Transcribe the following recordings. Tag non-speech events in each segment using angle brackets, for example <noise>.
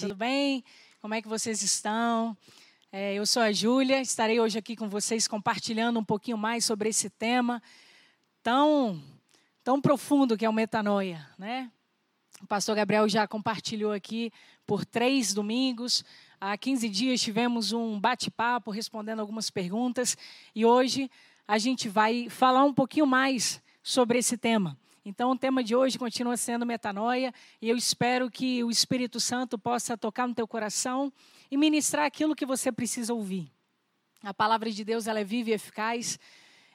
Tudo bem? Como é que vocês estão? É, eu sou a Júlia, estarei hoje aqui com vocês compartilhando um pouquinho mais sobre esse tema tão, tão profundo que é o metanoia, né? O pastor Gabriel já compartilhou aqui por três domingos. Há 15 dias tivemos um bate-papo respondendo algumas perguntas e hoje a gente vai falar um pouquinho mais sobre esse tema. Então, o tema de hoje continua sendo metanoia, e eu espero que o Espírito Santo possa tocar no teu coração e ministrar aquilo que você precisa ouvir. A palavra de Deus ela é viva e eficaz,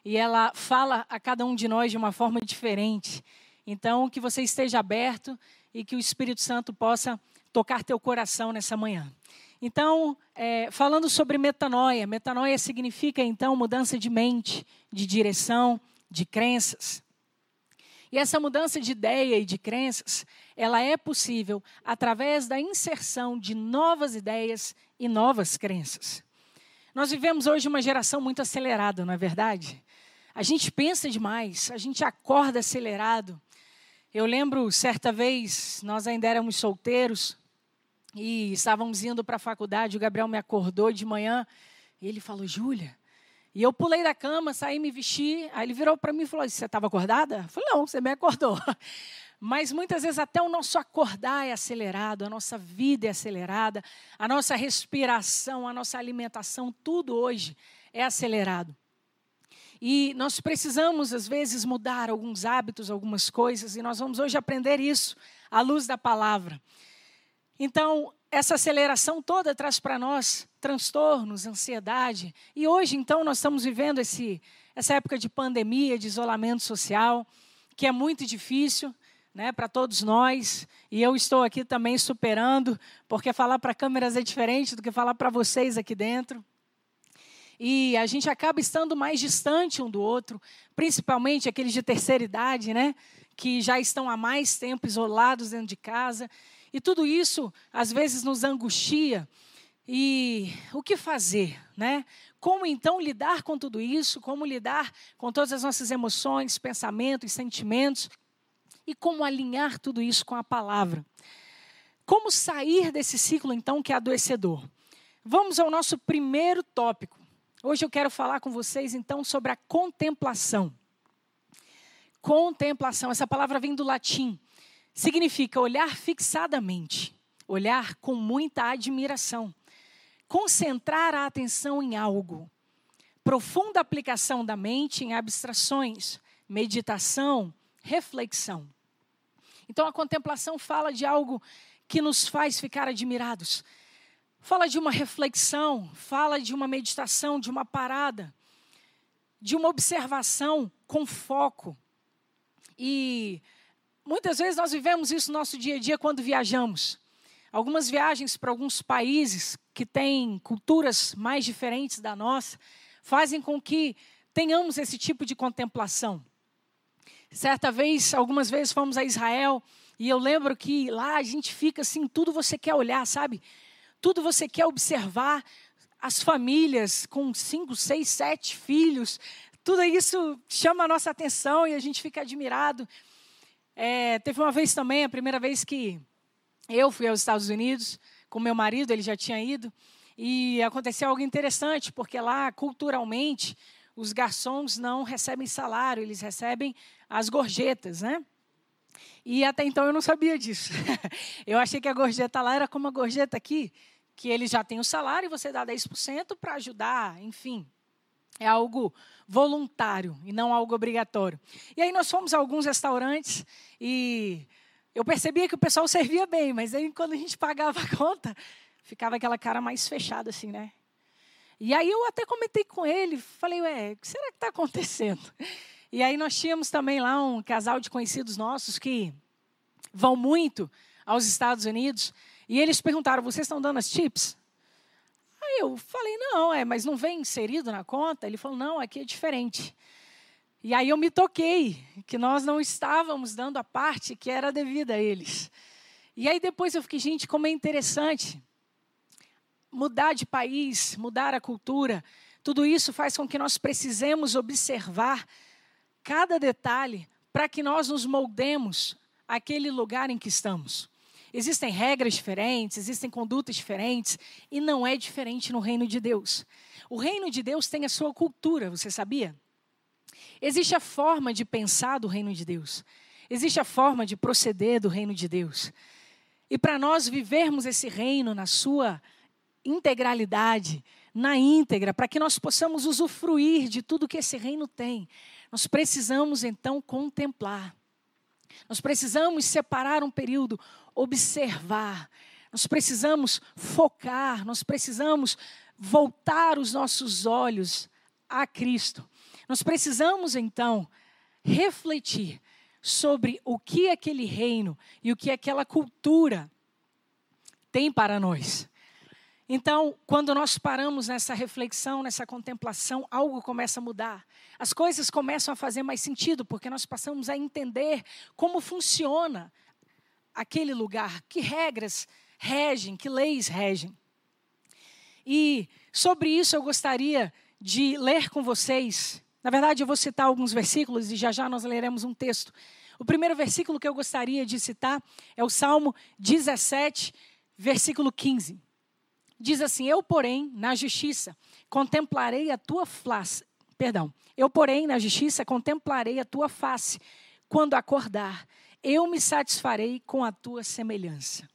e ela fala a cada um de nós de uma forma diferente. Então, que você esteja aberto e que o Espírito Santo possa tocar teu coração nessa manhã. Então, é, falando sobre metanoia, metanoia significa então mudança de mente, de direção, de crenças. E essa mudança de ideia e de crenças, ela é possível através da inserção de novas ideias e novas crenças. Nós vivemos hoje uma geração muito acelerada, não é verdade? A gente pensa demais, a gente acorda acelerado. Eu lembro certa vez, nós ainda éramos solteiros e estávamos indo para a faculdade, o Gabriel me acordou de manhã e ele falou: Júlia, e eu pulei da cama, saí, me vesti. Aí ele virou para mim e falou: Você estava acordada? Eu falei: Não, você me acordou. <laughs> Mas muitas vezes até o nosso acordar é acelerado, a nossa vida é acelerada, a nossa respiração, a nossa alimentação, tudo hoje é acelerado. E nós precisamos, às vezes, mudar alguns hábitos, algumas coisas, e nós vamos hoje aprender isso à luz da palavra. Então, essa aceleração toda traz para nós transtornos, ansiedade. E hoje, então, nós estamos vivendo esse, essa época de pandemia, de isolamento social, que é muito difícil né, para todos nós. E eu estou aqui também superando, porque falar para câmeras é diferente do que falar para vocês aqui dentro. E a gente acaba estando mais distante um do outro, principalmente aqueles de terceira idade, né? Que já estão há mais tempo isolados dentro de casa. E tudo isso, às vezes, nos angustia. E o que fazer, né? Como então lidar com tudo isso? Como lidar com todas as nossas emoções, pensamentos, sentimentos? E como alinhar tudo isso com a palavra? Como sair desse ciclo então que é adoecedor? Vamos ao nosso primeiro tópico. Hoje eu quero falar com vocês então sobre a contemplação. Contemplação, essa palavra vem do latim significa olhar fixadamente, olhar com muita admiração, concentrar a atenção em algo, profunda aplicação da mente em abstrações, meditação, reflexão. Então a contemplação fala de algo que nos faz ficar admirados. Fala de uma reflexão, fala de uma meditação, de uma parada, de uma observação com foco. E Muitas vezes nós vivemos isso no nosso dia a dia quando viajamos. Algumas viagens para alguns países que têm culturas mais diferentes da nossa fazem com que tenhamos esse tipo de contemplação. Certa vez, algumas vezes fomos a Israel e eu lembro que lá a gente fica assim, tudo você quer olhar, sabe? Tudo você quer observar. As famílias com cinco, seis, sete filhos, tudo isso chama a nossa atenção e a gente fica admirado. É, teve uma vez também, a primeira vez que eu fui aos Estados Unidos com meu marido, ele já tinha ido, e aconteceu algo interessante, porque lá, culturalmente, os garçons não recebem salário, eles recebem as gorjetas, né? E até então eu não sabia disso. <laughs> eu achei que a gorjeta lá era como a gorjeta aqui, que eles já têm o salário e você dá 10% para ajudar, enfim. É algo voluntário e não algo obrigatório. E aí nós fomos a alguns restaurantes e eu percebia que o pessoal servia bem, mas aí quando a gente pagava a conta, ficava aquela cara mais fechada assim, né? E aí eu até comentei com ele, falei, ué, o que será que está acontecendo? E aí nós tínhamos também lá um casal de conhecidos nossos que vão muito aos Estados Unidos, e eles perguntaram, vocês estão dando as tips? Aí eu falei, não, é, mas não vem inserido na conta? Ele falou, não, aqui é diferente. E aí eu me toquei que nós não estávamos dando a parte que era devida a eles. E aí depois eu fiquei, gente, como é interessante mudar de país, mudar a cultura. Tudo isso faz com que nós precisemos observar cada detalhe para que nós nos moldemos aquele lugar em que estamos. Existem regras diferentes, existem condutas diferentes, e não é diferente no reino de Deus. O reino de Deus tem a sua cultura, você sabia? Existe a forma de pensar do reino de Deus, existe a forma de proceder do reino de Deus. E para nós vivermos esse reino na sua integralidade, na íntegra, para que nós possamos usufruir de tudo que esse reino tem, nós precisamos então contemplar. Nós precisamos separar um período, observar. Nós precisamos focar, nós precisamos voltar os nossos olhos a Cristo. Nós precisamos então refletir sobre o que aquele reino e o que aquela cultura tem para nós. Então, quando nós paramos nessa reflexão, nessa contemplação, algo começa a mudar. As coisas começam a fazer mais sentido, porque nós passamos a entender como funciona aquele lugar, que regras regem, que leis regem. E sobre isso eu gostaria de ler com vocês. Na verdade, eu vou citar alguns versículos e já já nós leremos um texto. O primeiro versículo que eu gostaria de citar é o Salmo 17, versículo 15. Diz assim: Eu, porém, na justiça, contemplarei a tua face. Perdão. Eu, porém, na justiça, contemplarei a tua face. Quando acordar, eu me satisfarei com a tua semelhança.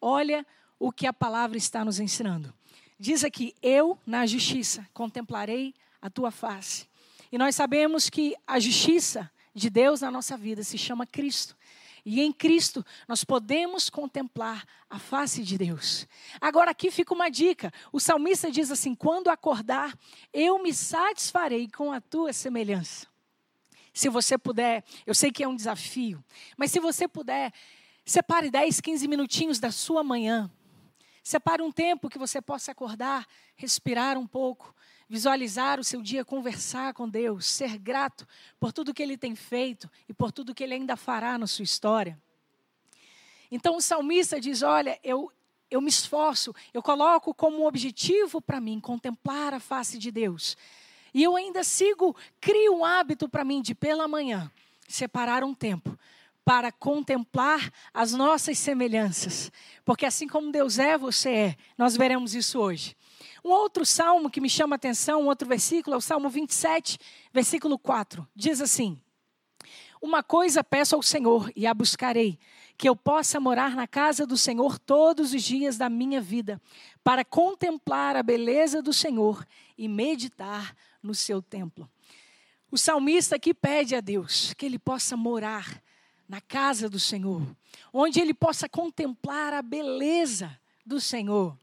Olha o que a palavra está nos ensinando. Diz aqui: Eu, na justiça, contemplarei a tua face. E nós sabemos que a justiça de Deus na nossa vida se chama Cristo. E em Cristo nós podemos contemplar a face de Deus. Agora aqui fica uma dica. O salmista diz assim: quando acordar, eu me satisfarei com a tua semelhança. Se você puder, eu sei que é um desafio, mas se você puder, separe 10, 15 minutinhos da sua manhã. Separe um tempo que você possa acordar, respirar um pouco, visualizar o seu dia, conversar com Deus, ser grato por tudo que Ele tem feito e por tudo que Ele ainda fará na sua história. Então o salmista diz: Olha, eu, eu me esforço, eu coloco como objetivo para mim contemplar a face de Deus. E eu ainda sigo, crio um hábito para mim de pela manhã separar um tempo para contemplar as nossas semelhanças. Porque assim como Deus é, você é. Nós veremos isso hoje. Um outro salmo que me chama a atenção, um outro versículo, é o Salmo 27, versículo 4. Diz assim: Uma coisa peço ao Senhor e a buscarei, que eu possa morar na casa do Senhor todos os dias da minha vida, para contemplar a beleza do Senhor e meditar no seu templo. O salmista aqui pede a Deus que ele possa morar na casa do Senhor, onde ele possa contemplar a beleza do Senhor.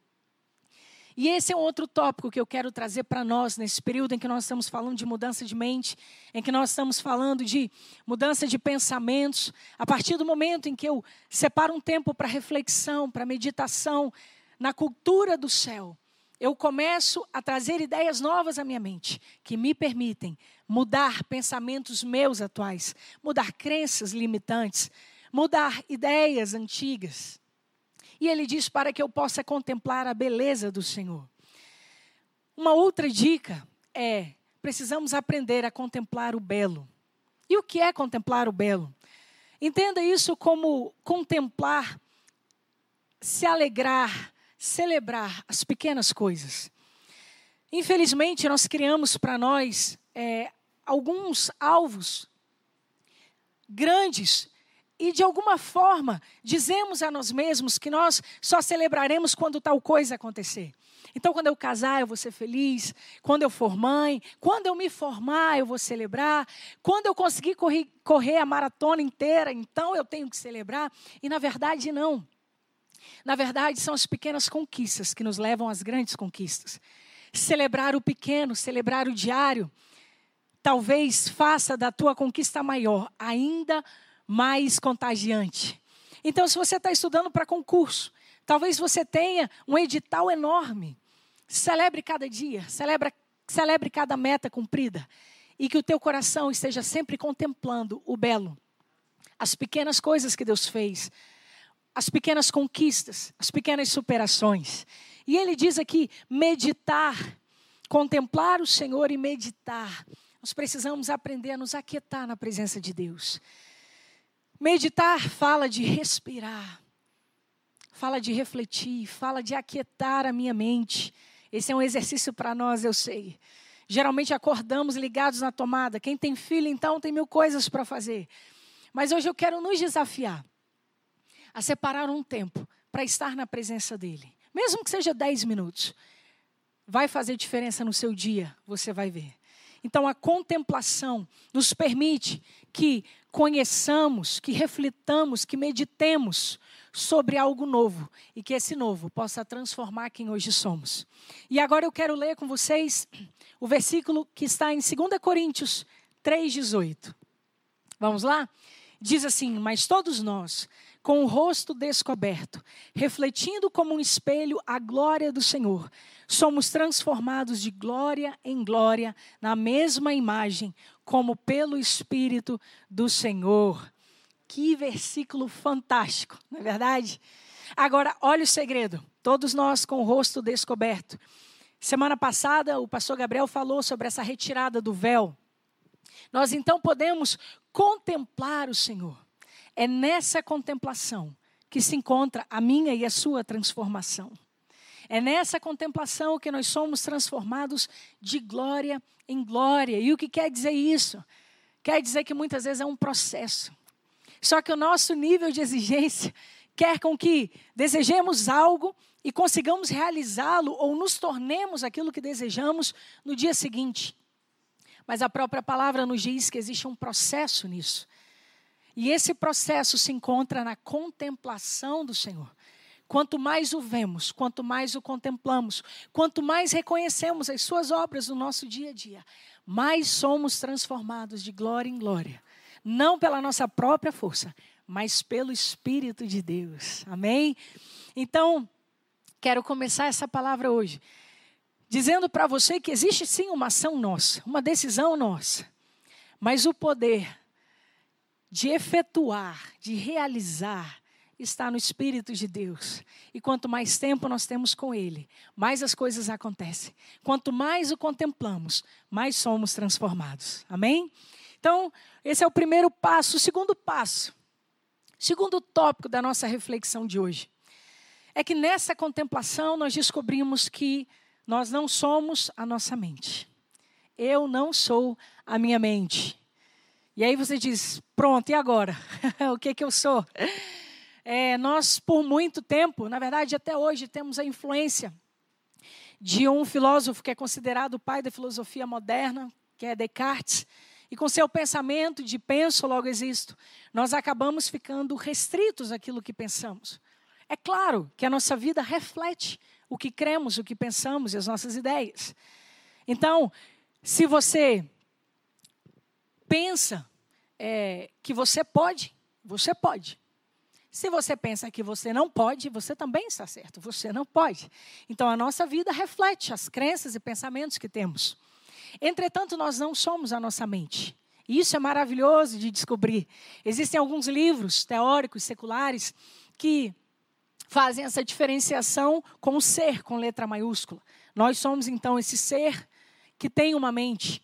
E esse é um outro tópico que eu quero trazer para nós nesse período em que nós estamos falando de mudança de mente, em que nós estamos falando de mudança de pensamentos. A partir do momento em que eu separo um tempo para reflexão, para meditação na cultura do céu, eu começo a trazer ideias novas à minha mente, que me permitem mudar pensamentos meus atuais, mudar crenças limitantes, mudar ideias antigas. E ele diz para que eu possa contemplar a beleza do Senhor. Uma outra dica é: precisamos aprender a contemplar o belo. E o que é contemplar o belo? Entenda isso como contemplar, se alegrar, celebrar as pequenas coisas. Infelizmente, nós criamos para nós é, alguns alvos grandes e de alguma forma dizemos a nós mesmos que nós só celebraremos quando tal coisa acontecer. Então, quando eu casar, eu vou ser feliz. Quando eu for mãe, quando eu me formar, eu vou celebrar. Quando eu conseguir correr, correr a maratona inteira, então eu tenho que celebrar. E na verdade, não. Na verdade, são as pequenas conquistas que nos levam às grandes conquistas. Celebrar o pequeno, celebrar o diário, talvez faça da tua conquista maior ainda mais contagiante. Então, se você está estudando para concurso, talvez você tenha um edital enorme. Celebre cada dia, celebre, celebre cada meta cumprida. E que o teu coração esteja sempre contemplando o belo, as pequenas coisas que Deus fez, as pequenas conquistas, as pequenas superações. E ele diz aqui: meditar, contemplar o Senhor e meditar. Nós precisamos aprender a nos aquietar na presença de Deus. Meditar fala de respirar. fala de refletir, fala de aquietar a minha mente. Esse é um exercício para nós, eu sei. Geralmente acordamos ligados na tomada. Quem tem filho, então, tem mil coisas para fazer. Mas hoje eu quero nos desafiar a separar um tempo para estar na presença dEle. Mesmo que seja 10 minutos. Vai fazer diferença no seu dia, você vai ver. Então, a contemplação nos permite que conheçamos, que reflitamos, que meditemos sobre algo novo e que esse novo possa transformar quem hoje somos. E agora eu quero ler com vocês o versículo que está em 2 Coríntios 3,18. Vamos lá? Diz assim: Mas todos nós, com o rosto descoberto, refletindo como um espelho a glória do Senhor, somos transformados de glória em glória na mesma imagem, como pelo Espírito do Senhor. Que versículo fantástico, não é verdade? Agora, olha o segredo. Todos nós com o rosto descoberto. Semana passada, o pastor Gabriel falou sobre essa retirada do véu. Nós então podemos contemplar o Senhor. É nessa contemplação que se encontra a minha e a sua transformação. É nessa contemplação que nós somos transformados de glória em glória. E o que quer dizer isso? Quer dizer que muitas vezes é um processo. Só que o nosso nível de exigência quer com que desejemos algo e consigamos realizá-lo ou nos tornemos aquilo que desejamos no dia seguinte. Mas a própria palavra nos diz que existe um processo nisso. E esse processo se encontra na contemplação do Senhor. Quanto mais o vemos, quanto mais o contemplamos, quanto mais reconhecemos as suas obras no nosso dia a dia, mais somos transformados de glória em glória. Não pela nossa própria força, mas pelo Espírito de Deus. Amém? Então, quero começar essa palavra hoje dizendo para você que existe sim uma ação nossa, uma decisão nossa, mas o poder de efetuar, de realizar, está no Espírito de Deus. E quanto mais tempo nós temos com Ele, mais as coisas acontecem. Quanto mais o contemplamos, mais somos transformados. Amém? Então, esse é o primeiro passo. O segundo passo, segundo tópico da nossa reflexão de hoje, é que nessa contemplação nós descobrimos que nós não somos a nossa mente. Eu não sou a minha mente. E aí você diz: pronto, e agora? <laughs> o que, que eu sou? É, nós, por muito tempo, na verdade, até hoje, temos a influência de um filósofo que é considerado o pai da filosofia moderna, que é Descartes. E com seu pensamento de penso, logo existo, nós acabamos ficando restritos àquilo que pensamos. É claro que a nossa vida reflete o que cremos, o que pensamos e as nossas ideias. Então, se você pensa é, que você pode, você pode. Se você pensa que você não pode, você também está certo, você não pode. Então a nossa vida reflete as crenças e pensamentos que temos. Entretanto, nós não somos a nossa mente. E isso é maravilhoso de descobrir. Existem alguns livros teóricos, seculares, que fazem essa diferenciação com o ser, com letra maiúscula. Nós somos então esse ser que tem uma mente.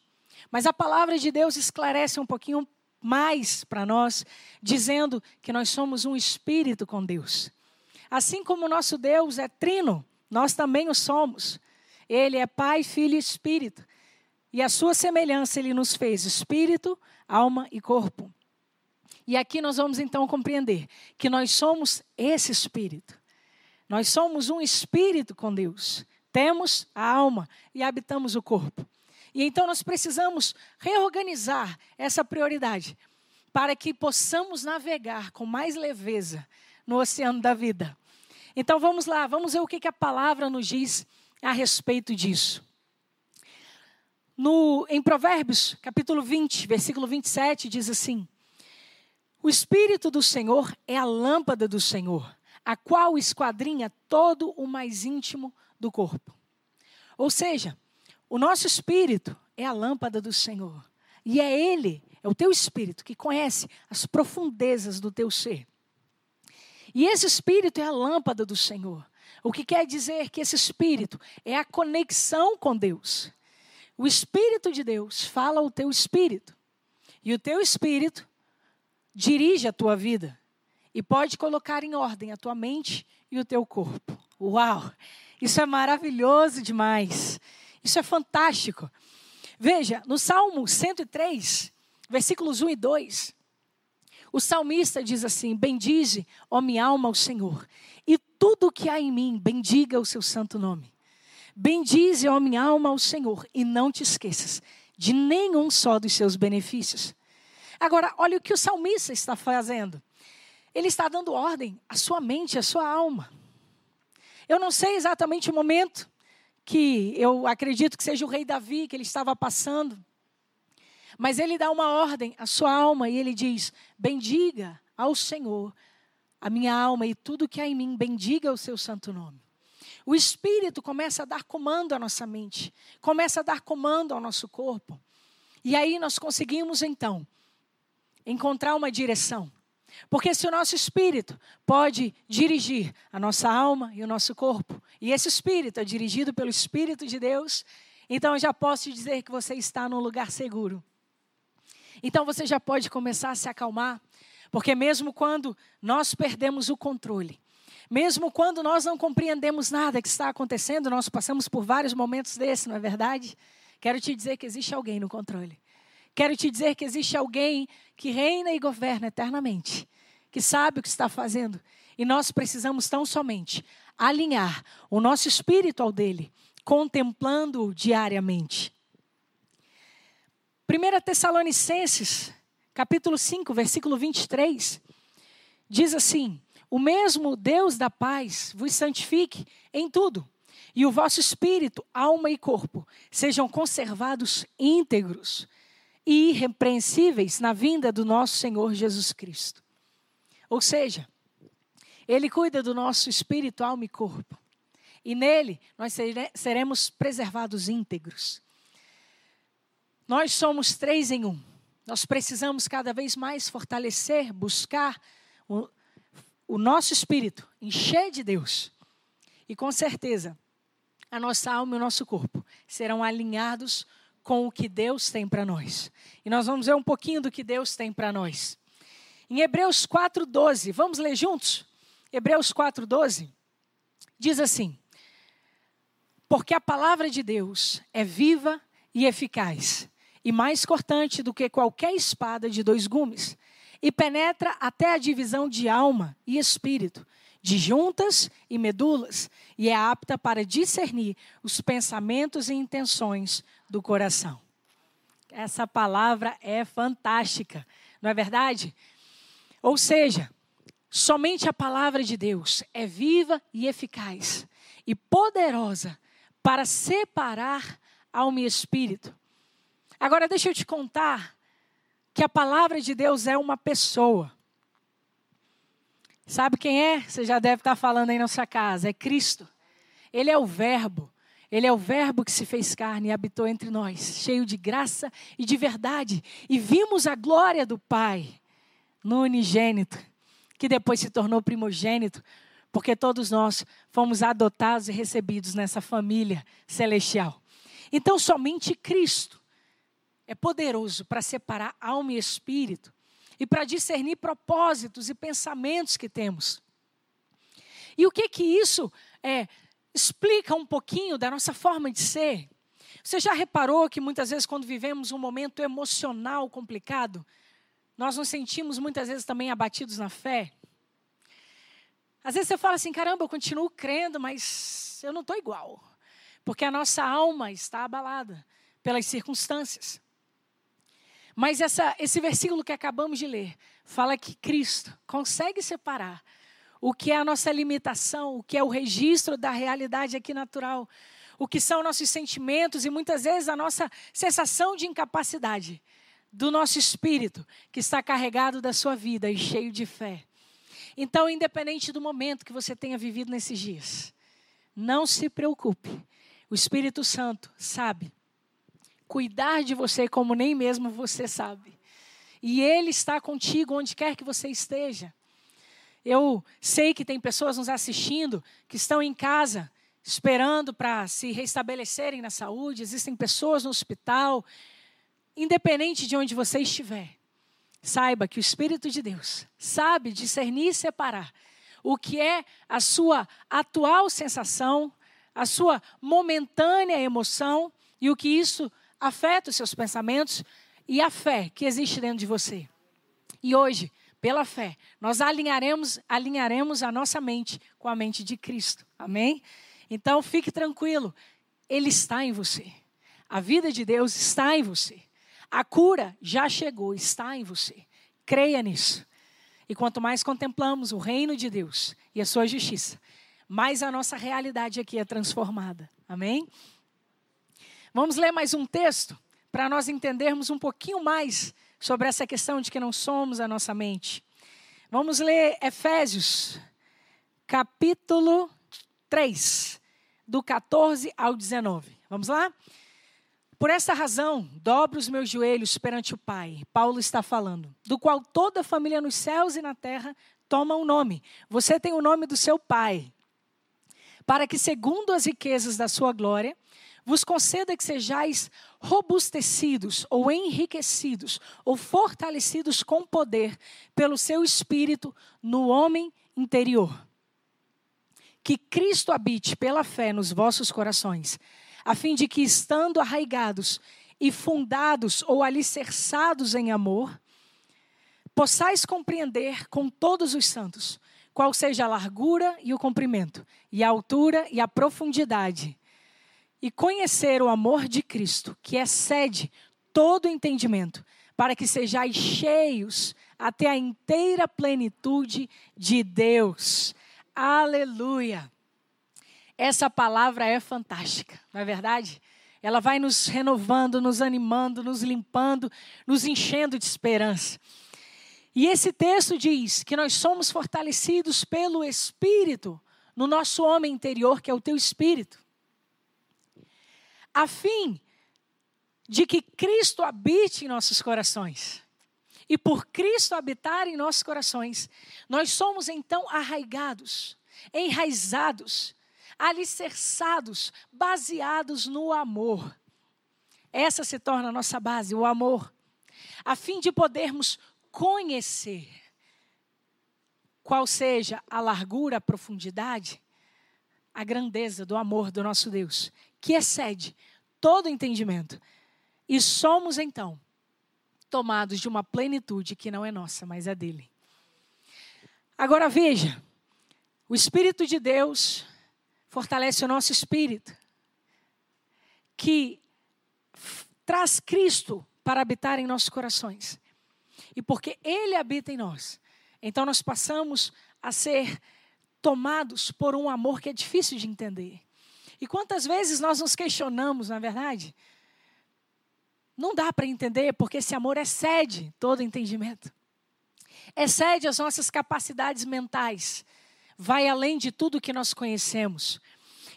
Mas a palavra de Deus esclarece um pouquinho mais para nós, dizendo que nós somos um espírito com Deus. Assim como o nosso Deus é trino, nós também o somos. Ele é Pai, Filho e Espírito. E a sua semelhança ele nos fez espírito, alma e corpo. E aqui nós vamos então compreender que nós somos esse espírito. Nós somos um espírito com Deus. Temos a alma e habitamos o corpo. E então nós precisamos reorganizar essa prioridade para que possamos navegar com mais leveza no oceano da vida. Então vamos lá, vamos ver o que, a palavra nos diz a respeito disso. No, em Provérbios, capítulo 20, versículo 27, diz assim: O Espírito do Senhor é a lâmpada do Senhor, a qual esquadrinha todo o mais íntimo do corpo. Ou seja, o nosso espírito é a lâmpada do Senhor. E é Ele, é o teu espírito, que conhece as profundezas do teu ser. E esse espírito é a lâmpada do Senhor. O que quer dizer que esse espírito é a conexão com Deus. O espírito de Deus fala ao teu espírito. E o teu espírito dirige a tua vida. e pode colocar em ordem a tua mente e o teu corpo. Uau! Isso é maravilhoso demais. Isso é fantástico. Veja, no Salmo 103, versículos 1 e 2, o salmista diz assim: Bendize, ó minha alma, o Senhor, e tudo que há em mim, bendiga o seu santo nome. Bendize, ó minha alma, o Senhor, e não te esqueças de nenhum só dos seus benefícios. Agora, olha o que o salmista está fazendo. Ele está dando ordem à sua mente, à sua alma. Eu não sei exatamente o momento que eu acredito que seja o rei Davi que ele estava passando. Mas ele dá uma ordem à sua alma e ele diz: Bendiga ao Senhor a minha alma e tudo que há em mim, bendiga o seu santo nome. O Espírito começa a dar comando à nossa mente, começa a dar comando ao nosso corpo. E aí nós conseguimos então encontrar uma direção. Porque se o nosso espírito pode dirigir a nossa alma e o nosso corpo, e esse espírito é dirigido pelo Espírito de Deus, então eu já posso dizer que você está num lugar seguro. Então você já pode começar a se acalmar, porque mesmo quando nós perdemos o controle, mesmo quando nós não compreendemos nada que está acontecendo, nós passamos por vários momentos desses, não é verdade? Quero te dizer que existe alguém no controle. Quero te dizer que existe alguém que reina e governa eternamente, que sabe o que está fazendo. E nós precisamos tão somente alinhar o nosso espírito ao dele, contemplando-o diariamente. 1 Tessalonicenses, capítulo 5, versículo 23, diz assim: O mesmo Deus da paz vos santifique em tudo, e o vosso espírito, alma e corpo sejam conservados íntegros e irrepreensíveis na vinda do nosso Senhor Jesus Cristo. Ou seja, Ele cuida do nosso espírito, alma e corpo. E nele nós seremos preservados íntegros. Nós somos três em um. Nós precisamos cada vez mais fortalecer, buscar o, o nosso espírito, encher de Deus. E com certeza, a nossa alma e o nosso corpo serão alinhados com o que Deus tem para nós. E nós vamos ver um pouquinho do que Deus tem para nós. Em Hebreus 4:12, vamos ler juntos? Hebreus 4:12 diz assim: Porque a palavra de Deus é viva e eficaz, e mais cortante do que qualquer espada de dois gumes, e penetra até a divisão de alma e espírito, de juntas e medulas, e é apta para discernir os pensamentos e intenções do coração. Essa palavra é fantástica, não é verdade? Ou seja, somente a palavra de Deus é viva e eficaz e poderosa para separar alma e espírito. Agora, deixa eu te contar que a palavra de Deus é uma pessoa. Sabe quem é? Você já deve estar falando aí na sua casa. É Cristo. Ele é o Verbo. Ele é o Verbo que se fez carne e habitou entre nós, cheio de graça e de verdade. E vimos a glória do Pai no unigênito, que depois se tornou primogênito, porque todos nós fomos adotados e recebidos nessa família celestial. Então, somente Cristo é poderoso para separar alma e espírito e para discernir propósitos e pensamentos que temos. E o que que isso é, explica um pouquinho da nossa forma de ser? Você já reparou que muitas vezes quando vivemos um momento emocional complicado, nós nos sentimos muitas vezes também abatidos na fé? Às vezes você fala assim, caramba, eu continuo crendo, mas eu não estou igual. Porque a nossa alma está abalada pelas circunstâncias. Mas essa, esse versículo que acabamos de ler fala que Cristo consegue separar o que é a nossa limitação, o que é o registro da realidade aqui natural, o que são nossos sentimentos e muitas vezes a nossa sensação de incapacidade do nosso espírito que está carregado da sua vida e cheio de fé. Então, independente do momento que você tenha vivido nesses dias, não se preocupe. O Espírito Santo sabe cuidar de você como nem mesmo você sabe. E Ele está contigo onde quer que você esteja. Eu sei que tem pessoas nos assistindo que estão em casa esperando para se restabelecerem na saúde, existem pessoas no hospital, independente de onde você estiver. saiba que o Espírito de Deus sabe discernir e separar o que é a sua atual sensação, a sua momentânea emoção e o que isso afeta os seus pensamentos e a fé que existe dentro de você. E hoje, pela fé, nós alinharemos, alinharemos a nossa mente com a mente de Cristo. Amém? Então fique tranquilo, Ele está em você. A vida de Deus está em você. A cura já chegou, está em você. Creia nisso. E quanto mais contemplamos o reino de Deus e a sua justiça, mais a nossa realidade aqui é transformada. Amém? Vamos ler mais um texto para nós entendermos um pouquinho mais sobre essa questão de que não somos a nossa mente. Vamos ler Efésios, capítulo 3, do 14 ao 19. Vamos lá? Por essa razão, dobro os meus joelhos perante o Pai. Paulo está falando, do qual toda a família nos céus e na terra toma um nome. Você tem o nome do seu Pai. Para que, segundo as riquezas da sua glória, vos conceda que sejais robustecidos ou enriquecidos ou fortalecidos com poder pelo seu espírito no homem interior. Que Cristo habite pela fé nos vossos corações, a fim de que, estando arraigados e fundados ou alicerçados em amor, possais compreender com todos os santos qual seja a largura e o comprimento, e a altura e a profundidade e conhecer o amor de Cristo, que excede todo entendimento, para que sejais cheios até a inteira plenitude de Deus. Aleluia! Essa palavra é fantástica, não é verdade? Ela vai nos renovando, nos animando, nos limpando, nos enchendo de esperança. E esse texto diz que nós somos fortalecidos pelo Espírito, no nosso homem interior, que é o teu espírito a fim de que Cristo habite em nossos corações. E por Cristo habitar em nossos corações, nós somos então arraigados, enraizados, alicerçados, baseados no amor. Essa se torna a nossa base, o amor, a fim de podermos conhecer qual seja a largura, a profundidade, a grandeza do amor do nosso Deus que excede todo entendimento. E somos então tomados de uma plenitude que não é nossa, mas é dele. Agora veja, o Espírito de Deus fortalece o nosso espírito, que traz Cristo para habitar em nossos corações. E porque Ele habita em nós, então nós passamos a ser tomados por um amor que é difícil de entender. E quantas vezes nós nos questionamos, na é verdade? Não dá para entender, porque esse amor excede todo entendimento. Excede as nossas capacidades mentais. Vai além de tudo que nós conhecemos.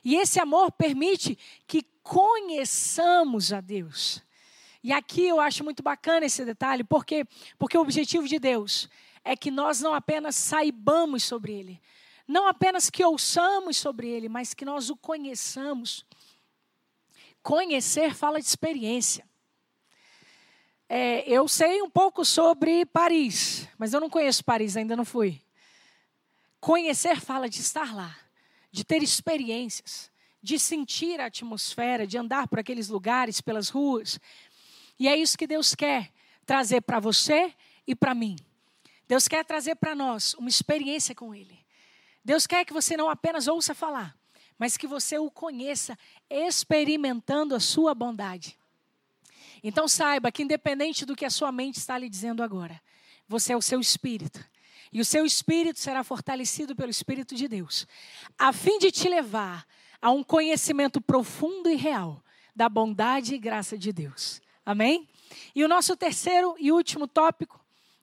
E esse amor permite que conheçamos a Deus. E aqui eu acho muito bacana esse detalhe, porque porque o objetivo de Deus é que nós não apenas saibamos sobre ele, não apenas que ouçamos sobre ele, mas que nós o conheçamos. Conhecer fala de experiência. É, eu sei um pouco sobre Paris, mas eu não conheço Paris, ainda não fui. Conhecer fala de estar lá, de ter experiências, de sentir a atmosfera, de andar por aqueles lugares, pelas ruas. E é isso que Deus quer trazer para você e para mim. Deus quer trazer para nós uma experiência com Ele. Deus quer que você não apenas ouça falar, mas que você o conheça experimentando a sua bondade. Então saiba que independente do que a sua mente está lhe dizendo agora, você é o seu espírito. E o seu espírito será fortalecido pelo Espírito de Deus, a fim de te levar a um conhecimento profundo e real da bondade e graça de Deus. Amém? E o nosso terceiro e último tópico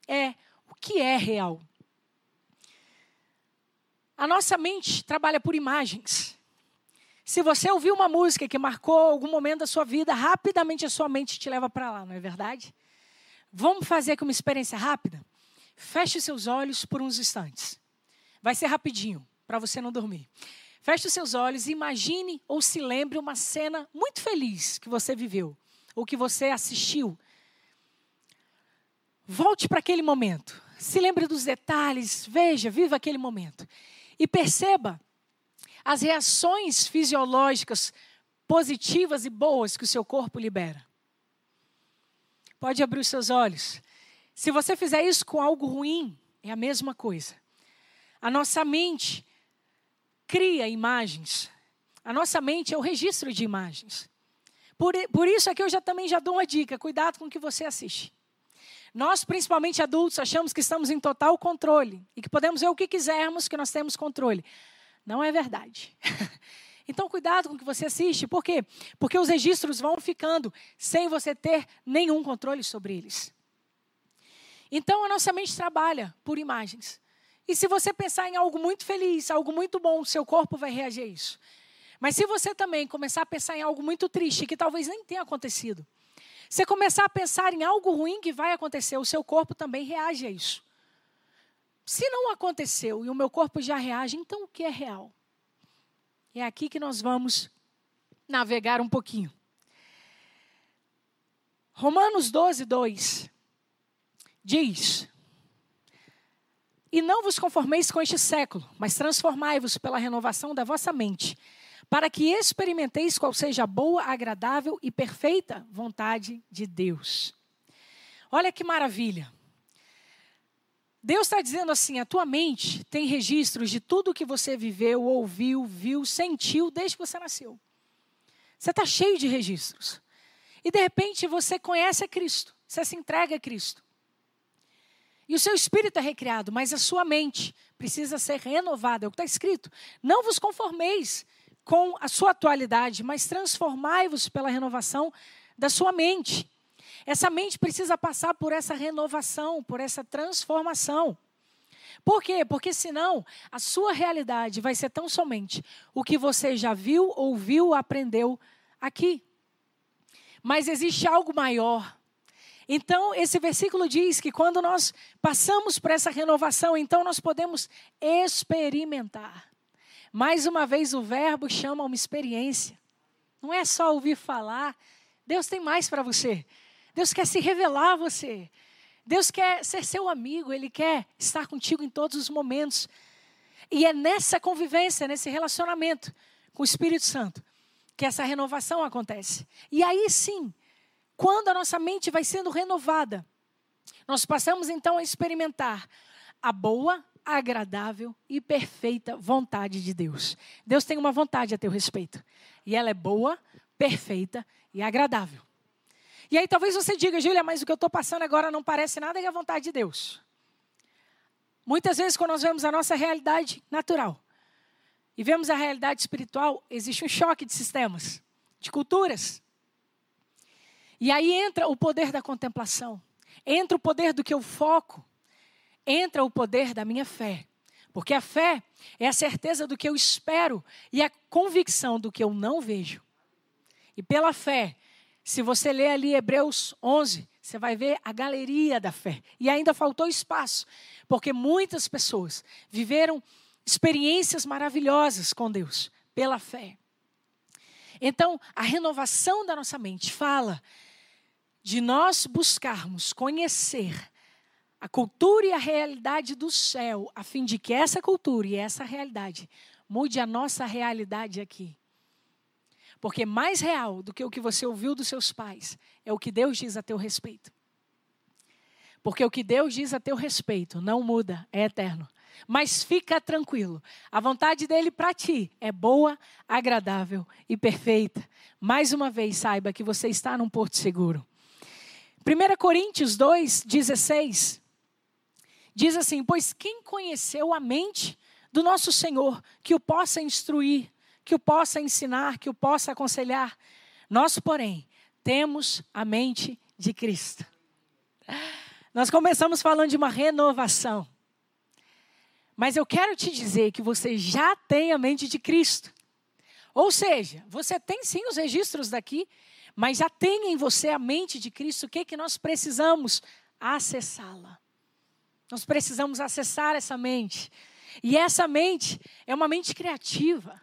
é o que é real. A nossa mente trabalha por imagens. Se você ouviu uma música que marcou algum momento da sua vida, rapidamente a sua mente te leva para lá, não é verdade? Vamos fazer aqui uma experiência rápida? Feche seus olhos por uns instantes. Vai ser rapidinho, para você não dormir. Feche os seus olhos e imagine ou se lembre uma cena muito feliz que você viveu ou que você assistiu. Volte para aquele momento. Se lembre dos detalhes, veja, viva aquele momento. E perceba as reações fisiológicas positivas e boas que o seu corpo libera. Pode abrir os seus olhos. Se você fizer isso com algo ruim, é a mesma coisa. A nossa mente cria imagens. A nossa mente é o registro de imagens. Por, por isso aqui eu já também já dou uma dica, cuidado com o que você assiste. Nós, principalmente adultos, achamos que estamos em total controle e que podemos ver o que quisermos, que nós temos controle. Não é verdade. <laughs> Então, cuidado com o que você assiste. Por quê? Porque os registros vão ficando sem você ter nenhum controle sobre eles. Então, a nossa mente trabalha por imagens. E se você pensar em algo muito feliz, algo muito bom, seu corpo vai reagir a isso. Mas se você também começar a pensar em algo muito triste, que talvez nem tenha acontecido, você começar a pensar em algo ruim que vai acontecer, o seu corpo também reage a isso. Se não aconteceu e o meu corpo já reage, então o que é real? É aqui que nós vamos navegar um pouquinho. Romanos 12, 2 diz: E não vos conformeis com este século, mas transformai-vos pela renovação da vossa mente, para que experimenteis qual seja a boa, agradável e perfeita vontade de Deus. Olha que maravilha. Deus está dizendo assim: a tua mente tem registros de tudo que você viveu, ouviu, viu, sentiu desde que você nasceu. Você está cheio de registros. E de repente você conhece a Cristo, você se entrega a Cristo. E o seu espírito é recriado, mas a sua mente precisa ser renovada. É o que está escrito. Não vos conformeis com a sua atualidade, mas transformai-vos pela renovação da sua mente. Essa mente precisa passar por essa renovação, por essa transformação. Por quê? Porque senão a sua realidade vai ser tão somente o que você já viu, ouviu, aprendeu aqui. Mas existe algo maior. Então, esse versículo diz que quando nós passamos por essa renovação, então nós podemos experimentar. Mais uma vez, o verbo chama uma experiência. Não é só ouvir falar. Deus tem mais para você. Deus quer se revelar a você. Deus quer ser seu amigo, Ele quer estar contigo em todos os momentos. E é nessa convivência, nesse relacionamento com o Espírito Santo, que essa renovação acontece. E aí sim, quando a nossa mente vai sendo renovada, nós passamos então a experimentar a boa, agradável e perfeita vontade de Deus. Deus tem uma vontade a teu respeito. E ela é boa, perfeita e agradável. E aí talvez você diga, Júlia, mas o que eu estou passando agora não parece nada que a vontade de Deus. Muitas vezes, quando nós vemos a nossa realidade natural e vemos a realidade espiritual, existe um choque de sistemas, de culturas. E aí entra o poder da contemplação, entra o poder do que eu foco, entra o poder da minha fé. Porque a fé é a certeza do que eu espero e a convicção do que eu não vejo. E pela fé, se você ler ali Hebreus 11, você vai ver a galeria da fé. E ainda faltou espaço, porque muitas pessoas viveram experiências maravilhosas com Deus pela fé. Então, a renovação da nossa mente fala de nós buscarmos conhecer a cultura e a realidade do céu, a fim de que essa cultura e essa realidade mude a nossa realidade aqui. Porque mais real do que o que você ouviu dos seus pais é o que Deus diz a teu respeito. Porque o que Deus diz a teu respeito não muda, é eterno. Mas fica tranquilo, a vontade dele para ti é boa, agradável e perfeita. Mais uma vez, saiba que você está num porto seguro. 1 Coríntios 2, 16, diz assim: Pois quem conheceu a mente do nosso Senhor que o possa instruir? que o possa ensinar, que o possa aconselhar. Nós, porém, temos a mente de Cristo. Nós começamos falando de uma renovação. Mas eu quero te dizer que você já tem a mente de Cristo. Ou seja, você tem sim os registros daqui, mas já tem em você a mente de Cristo. O que, é que nós precisamos? Acessá-la. Nós precisamos acessar essa mente. E essa mente é uma mente criativa.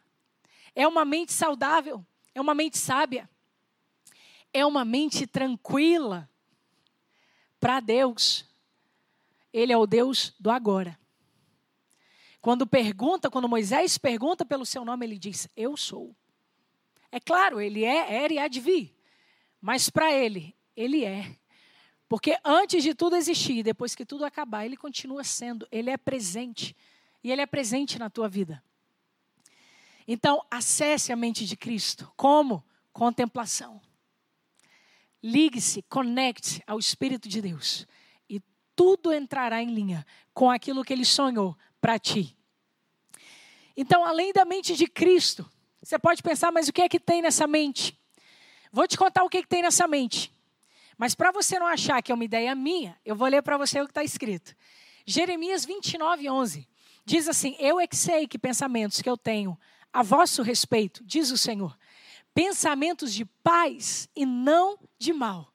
É uma mente saudável, é uma mente sábia, é uma mente tranquila para Deus. ele é o Deus do agora. Quando pergunta, quando Moisés pergunta pelo seu nome, ele diz: Eu sou. É claro, ele é, era e há de vir. Mas para ele, ele é. Porque antes de tudo existir, depois que tudo acabar, ele continua sendo, ele é presente. E ele é presente na tua vida. Então, acesse a mente de Cristo. Como? Contemplação. Ligue-se, conecte ao Espírito de Deus. E tudo entrará em linha com aquilo que ele sonhou para ti. Então, além da mente de Cristo, você pode pensar, mas o que é que tem nessa mente? Vou te contar o que, é que tem nessa mente. Mas para você não achar que é uma ideia minha, eu vou ler para você o que está escrito. Jeremias 29, 11. Diz assim: Eu é que sei que pensamentos que eu tenho a vosso respeito, diz o Senhor, pensamentos de paz e não de mal,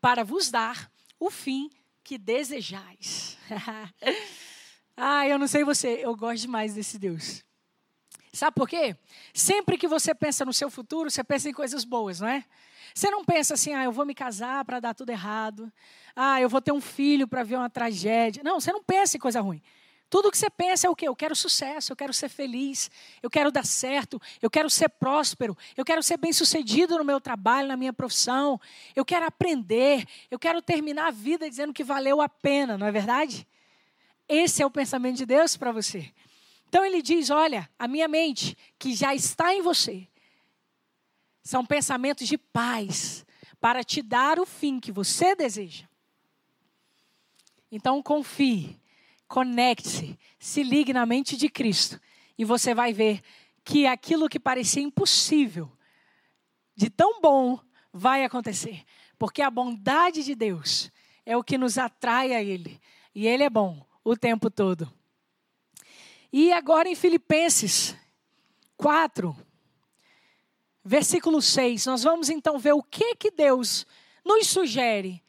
para vos dar o fim que desejais. <laughs> ah, eu não sei você, eu gosto demais desse Deus. Sabe por quê? Sempre que você pensa no seu futuro, você pensa em coisas boas, não é? Você não pensa assim, ah, eu vou me casar para dar tudo errado. Ah, eu vou ter um filho para ver uma tragédia. Não, você não pensa em coisa ruim. Tudo que você pensa é o quê? Eu quero sucesso, eu quero ser feliz, eu quero dar certo, eu quero ser próspero, eu quero ser bem-sucedido no meu trabalho, na minha profissão, eu quero aprender, eu quero terminar a vida dizendo que valeu a pena, não é verdade? Esse é o pensamento de Deus para você. Então ele diz: Olha, a minha mente, que já está em você, são pensamentos de paz, para te dar o fim que você deseja. Então confie, conecte-se, se ligue na mente de Cristo, e você vai ver que aquilo que parecia impossível, de tão bom, vai acontecer. Porque a bondade de Deus é o que nos atrai a Ele. E Ele é bom o tempo todo. E agora em Filipenses 4, versículo 6, nós vamos então ver o que que Deus nos sugere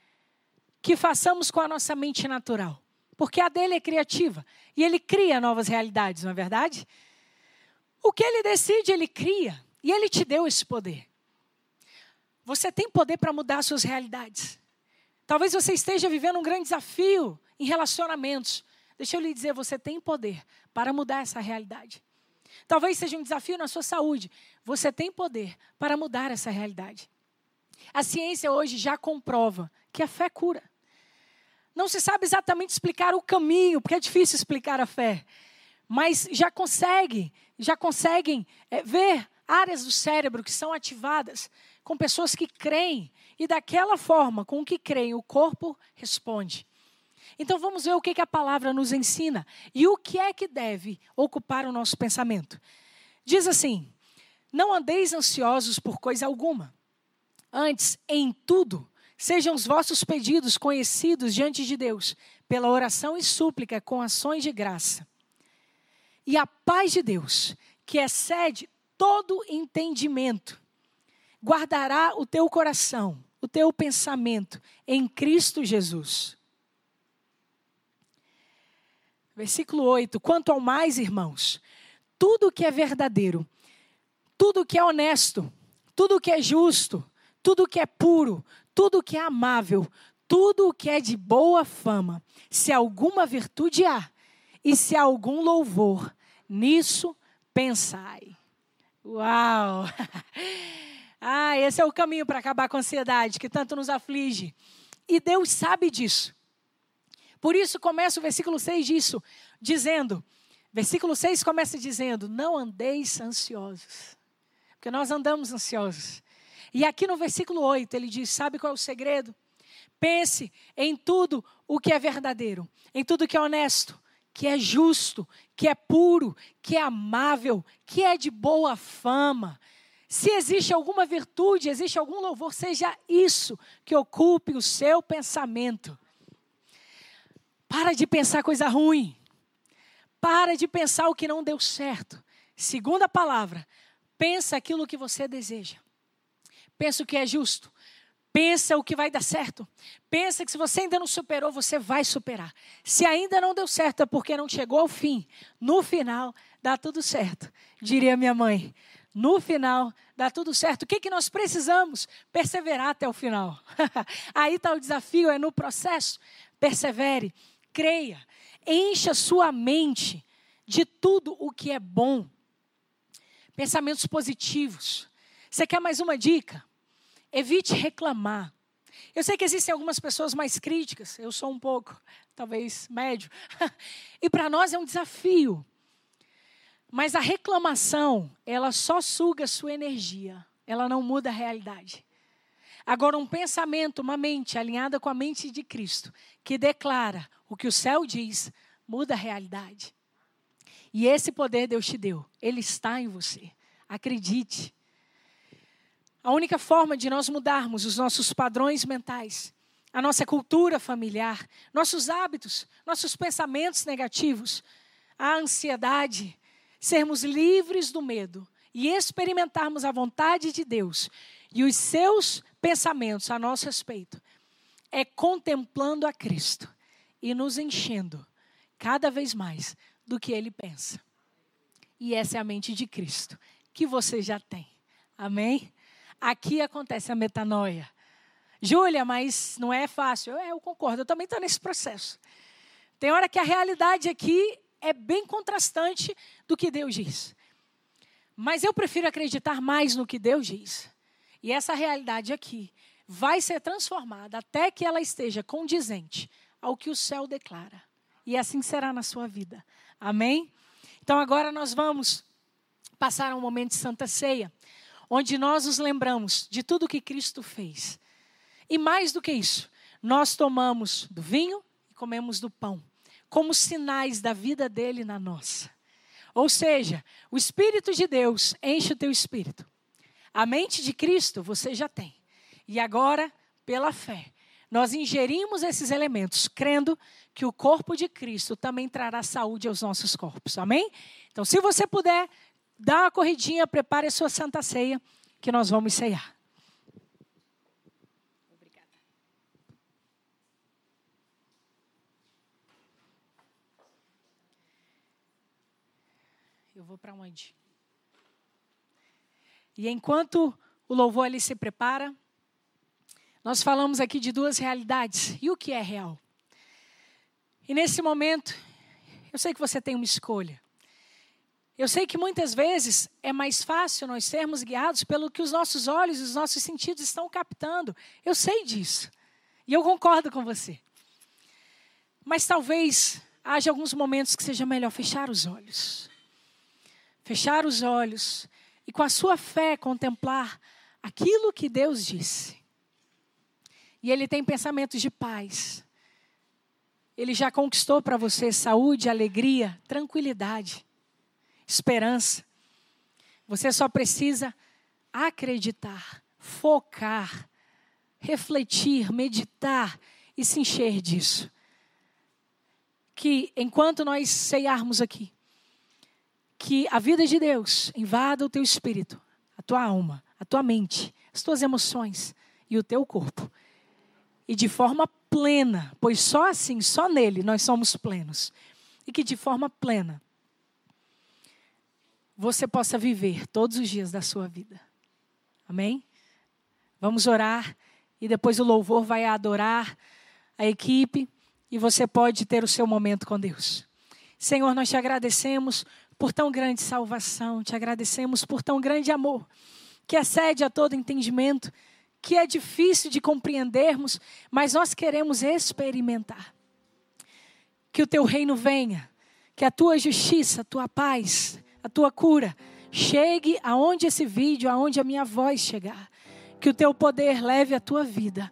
que façamos com a nossa mente natural. Porque a dele é criativa e ele cria novas realidades, não é verdade? O que ele decide, ele cria. E ele te deu esse poder. Você tem poder para mudar suas realidades. Talvez você esteja vivendo um grande desafio em relacionamentos. Deixa eu lhe dizer, você tem poder para mudar essa realidade. Talvez seja um desafio na sua saúde. Você tem poder para mudar essa realidade. A ciência hoje já comprova que a fé cura. Não se sabe exatamente explicar o caminho, porque é difícil explicar a fé. Mas já consegue, já conseguem é, ver áreas do cérebro que são ativadas com pessoas que creem. E daquela forma, com o que creem, o corpo responde. Então vamos ver o que, que a palavra nos ensina e o que é que deve ocupar o nosso pensamento. Diz assim: Não andeis ansiosos por coisa alguma. Antes, em tudo, sejam os vossos pedidos conhecidos diante de Deus, pela oração e súplica com ações de graça. E a paz de Deus, que excede todo entendimento, guardará o teu coração, o teu pensamento em Cristo Jesus. Versículo 8: Quanto ao mais, irmãos, tudo que é verdadeiro, tudo que é honesto, tudo que é justo, tudo que é puro, tudo que é amável, tudo que é de boa fama, se alguma virtude há e se algum louvor, nisso pensai. Uau! <laughs> Ah, esse é o caminho para acabar com a ansiedade que tanto nos aflige. E Deus sabe disso. Por isso começa o versículo 6 disso, dizendo, versículo 6 começa dizendo: "Não andeis ansiosos". Porque nós andamos ansiosos. E aqui no versículo 8 ele diz: "Sabe qual é o segredo? Pense em tudo o que é verdadeiro, em tudo que é honesto, que é justo, que é puro, que é amável, que é de boa fama. Se existe alguma virtude, existe algum louvor, seja isso que ocupe o seu pensamento. Para de pensar coisa ruim. Para de pensar o que não deu certo. Segunda palavra, pensa aquilo que você deseja. Pensa o que é justo. Pensa o que vai dar certo. Pensa que se você ainda não superou, você vai superar. Se ainda não deu certo, é porque não chegou ao fim. No final, dá tudo certo. Diria minha mãe. No final, dá tudo certo. O que, que nós precisamos? Perseverar até o final. <laughs> Aí está o desafio, é no processo. Persevere Creia. Encha sua mente de tudo o que é bom. Pensamentos positivos. Você quer mais uma dica? Evite reclamar. Eu sei que existem algumas pessoas mais críticas, eu sou um pouco, <laughs> talvez médio. <laughs> e para nós é um desafio. Mas a reclamação, ela só suga sua energia, ela não muda a realidade. Agora, um pensamento, uma mente alinhada com a mente de Cristo, que declara o que o céu diz, muda a realidade. E esse poder Deus te deu, ele está em você. Acredite. A única forma de nós mudarmos os nossos padrões mentais, a nossa cultura familiar, nossos hábitos, nossos pensamentos negativos, a ansiedade, sermos livres do medo e experimentarmos a vontade de Deus e os seus pensamentos a nosso respeito, é contemplando a Cristo e nos enchendo cada vez mais do que ele pensa. E essa é a mente de Cristo que você já tem. Amém? Aqui acontece a metanoia. Júlia, mas não é fácil. Eu, eu concordo, eu também estou nesse processo. Tem hora que a realidade aqui é bem contrastante do que Deus diz. Mas eu prefiro acreditar mais no que Deus diz. E essa realidade aqui vai ser transformada até que ela esteja condizente ao que o céu declara. E assim será na sua vida. Amém? Então agora nós vamos passar um momento de santa ceia, onde nós nos lembramos de tudo que Cristo fez. E mais do que isso, nós tomamos do vinho e comemos do pão como sinais da vida dele na nossa. Ou seja, o Espírito de Deus enche o teu espírito. A mente de Cristo você já tem. E agora, pela fé, nós ingerimos esses elementos, crendo que o corpo de Cristo também trará saúde aos nossos corpos. Amém? Então, se você puder, dá uma corridinha, prepare a sua santa ceia, que nós vamos ceiar. Eu vou para onde? E enquanto o louvor ali se prepara, nós falamos aqui de duas realidades. E o que é real? E nesse momento, eu sei que você tem uma escolha. Eu sei que muitas vezes é mais fácil nós sermos guiados pelo que os nossos olhos e os nossos sentidos estão captando. Eu sei disso. E eu concordo com você. Mas talvez haja alguns momentos que seja melhor fechar os olhos fechar os olhos e com a sua fé contemplar aquilo que Deus disse. E Ele tem pensamentos de paz. Ele já conquistou para você saúde, alegria, tranquilidade, esperança. Você só precisa acreditar, focar, refletir, meditar e se encher disso. Que enquanto nós ceiarmos aqui, que a vida de Deus invada o teu espírito, a tua alma, a tua mente, as tuas emoções e o teu corpo. E de forma plena, pois só assim, só nele nós somos plenos. E que de forma plena você possa viver todos os dias da sua vida. Amém? Vamos orar e depois o louvor vai adorar a equipe e você pode ter o seu momento com Deus. Senhor, nós te agradecemos por tão grande salvação, te agradecemos por tão grande amor, que excede a todo entendimento, que é difícil de compreendermos, mas nós queremos experimentar. Que o teu reino venha, que a tua justiça, a tua paz, a tua cura chegue aonde esse vídeo, aonde a minha voz chegar. Que o teu poder leve a tua vida,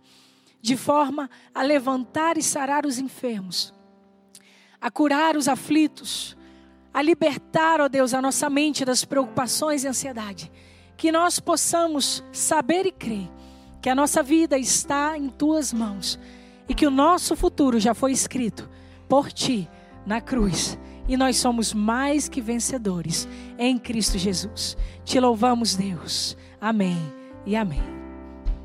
de forma a levantar e sarar os enfermos, a curar os aflitos, a libertar, ó Deus, a nossa mente das preocupações e ansiedade. Que nós possamos saber e crer que a nossa vida está em tuas mãos e que o nosso futuro já foi escrito por ti na cruz. E nós somos mais que vencedores em Cristo Jesus. Te louvamos, Deus. Amém e amém.